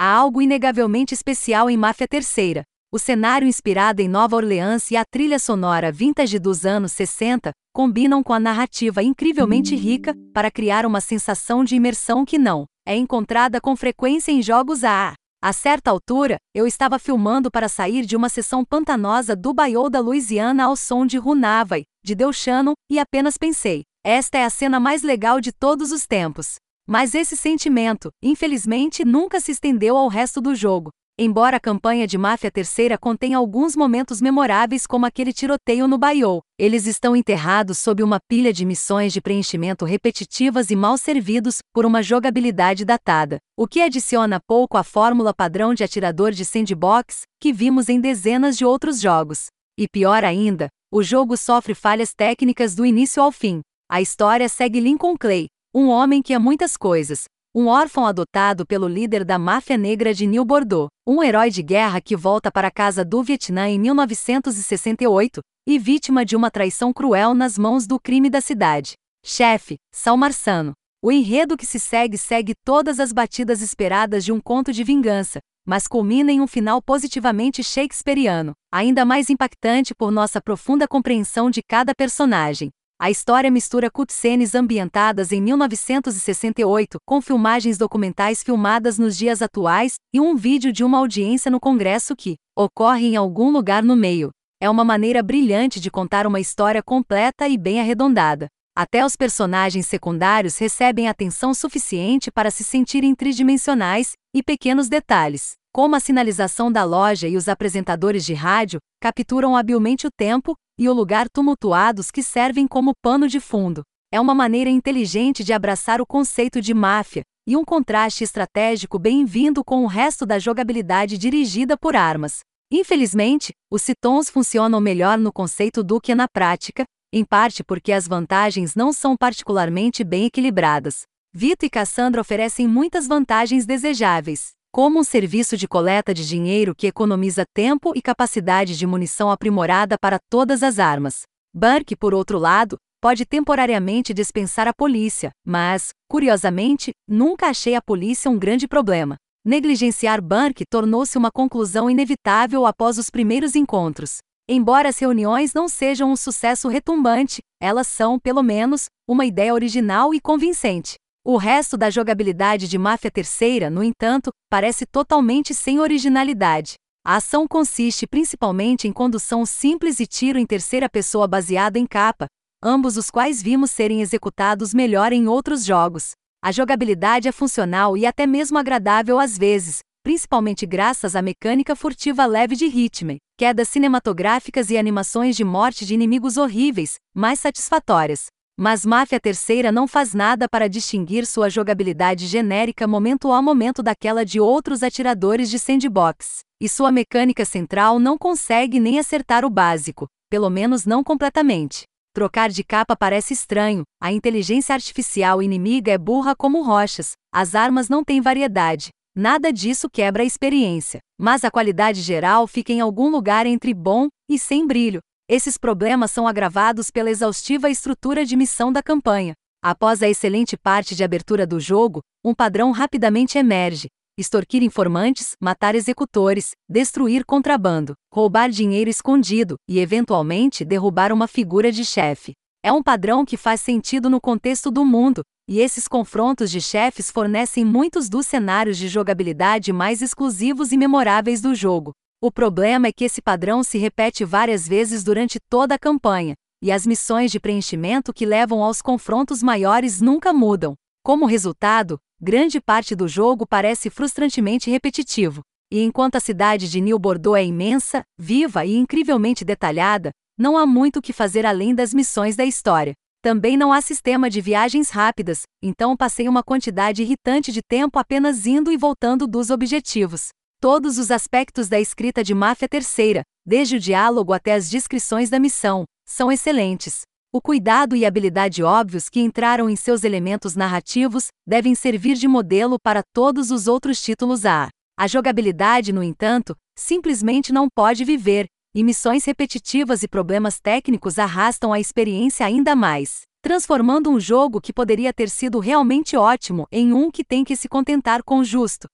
Há algo inegavelmente especial em Máfia Terceira. O cenário inspirado em Nova Orleans e a trilha sonora vintage dos anos 60 combinam com a narrativa incrivelmente rica para criar uma sensação de imersão que não é encontrada com frequência em jogos A. A certa altura, eu estava filmando para sair de uma sessão pantanosa do Bayou da Louisiana ao som de Runaway, de Del Shannon, e apenas pensei: esta é a cena mais legal de todos os tempos. Mas esse sentimento, infelizmente, nunca se estendeu ao resto do jogo. Embora a campanha de Máfia Terceira contenha alguns momentos memoráveis como aquele tiroteio no Bayou, eles estão enterrados sob uma pilha de missões de preenchimento repetitivas e mal servidos por uma jogabilidade datada, o que adiciona pouco à fórmula padrão de atirador de sandbox que vimos em dezenas de outros jogos. E pior ainda, o jogo sofre falhas técnicas do início ao fim. A história segue Lincoln Clay, um homem que é muitas coisas, um órfão adotado pelo líder da máfia negra de New Bordeaux, um herói de guerra que volta para casa do Vietnã em 1968 e vítima de uma traição cruel nas mãos do crime da cidade. Chefe, Sal Marçano. O enredo que se segue segue todas as batidas esperadas de um conto de vingança, mas culmina em um final positivamente shakespeariano, ainda mais impactante por nossa profunda compreensão de cada personagem. A história mistura cutscenes ambientadas em 1968 com filmagens documentais filmadas nos dias atuais e um vídeo de uma audiência no Congresso que ocorre em algum lugar no meio. É uma maneira brilhante de contar uma história completa e bem arredondada. Até os personagens secundários recebem atenção suficiente para se sentirem tridimensionais e pequenos detalhes, como a sinalização da loja e os apresentadores de rádio, capturam habilmente o tempo e o lugar tumultuados que servem como pano de fundo. É uma maneira inteligente de abraçar o conceito de máfia, e um contraste estratégico bem-vindo com o resto da jogabilidade dirigida por armas. Infelizmente, os citons funcionam melhor no conceito do que na prática, em parte porque as vantagens não são particularmente bem equilibradas. Vito e Cassandra oferecem muitas vantagens desejáveis, como um serviço de coleta de dinheiro que economiza tempo e capacidade de munição aprimorada para todas as armas. Burke, por outro lado, pode temporariamente dispensar a polícia, mas, curiosamente, nunca achei a polícia um grande problema. Negligenciar Burke tornou-se uma conclusão inevitável após os primeiros encontros. Embora as reuniões não sejam um sucesso retumbante, elas são, pelo menos, uma ideia original e convincente. O resto da jogabilidade de Máfia Terceira, no entanto, parece totalmente sem originalidade. A ação consiste principalmente em condução simples e tiro em terceira pessoa baseado em capa, ambos os quais vimos serem executados melhor em outros jogos. A jogabilidade é funcional e até mesmo agradável às vezes, principalmente graças à mecânica furtiva leve de Hitman, quedas cinematográficas e animações de morte de inimigos horríveis, mais satisfatórias. Mas Máfia Terceira não faz nada para distinguir sua jogabilidade genérica momento a momento daquela de outros atiradores de sandbox, e sua mecânica central não consegue nem acertar o básico, pelo menos não completamente. Trocar de capa parece estranho, a inteligência artificial inimiga é burra como rochas, as armas não têm variedade, nada disso quebra a experiência, mas a qualidade geral fica em algum lugar entre bom e sem brilho, esses problemas são agravados pela exaustiva estrutura de missão da campanha. Após a excelente parte de abertura do jogo, um padrão rapidamente emerge: extorquir informantes, matar executores, destruir contrabando, roubar dinheiro escondido e, eventualmente, derrubar uma figura de chefe. É um padrão que faz sentido no contexto do mundo, e esses confrontos de chefes fornecem muitos dos cenários de jogabilidade mais exclusivos e memoráveis do jogo. O problema é que esse padrão se repete várias vezes durante toda a campanha, e as missões de preenchimento que levam aos confrontos maiores nunca mudam. Como resultado, grande parte do jogo parece frustrantemente repetitivo. E enquanto a cidade de New Bordeaux é imensa, viva e incrivelmente detalhada, não há muito o que fazer além das missões da história. Também não há sistema de viagens rápidas, então passei uma quantidade irritante de tempo apenas indo e voltando dos objetivos. Todos os aspectos da escrita de Máfia Terceira, desde o diálogo até as descrições da missão, são excelentes. O cuidado e habilidade óbvios que entraram em seus elementos narrativos devem servir de modelo para todos os outros títulos A. A jogabilidade, no entanto, simplesmente não pode viver, e missões repetitivas e problemas técnicos arrastam a experiência ainda mais, transformando um jogo que poderia ter sido realmente ótimo em um que tem que se contentar com o justo.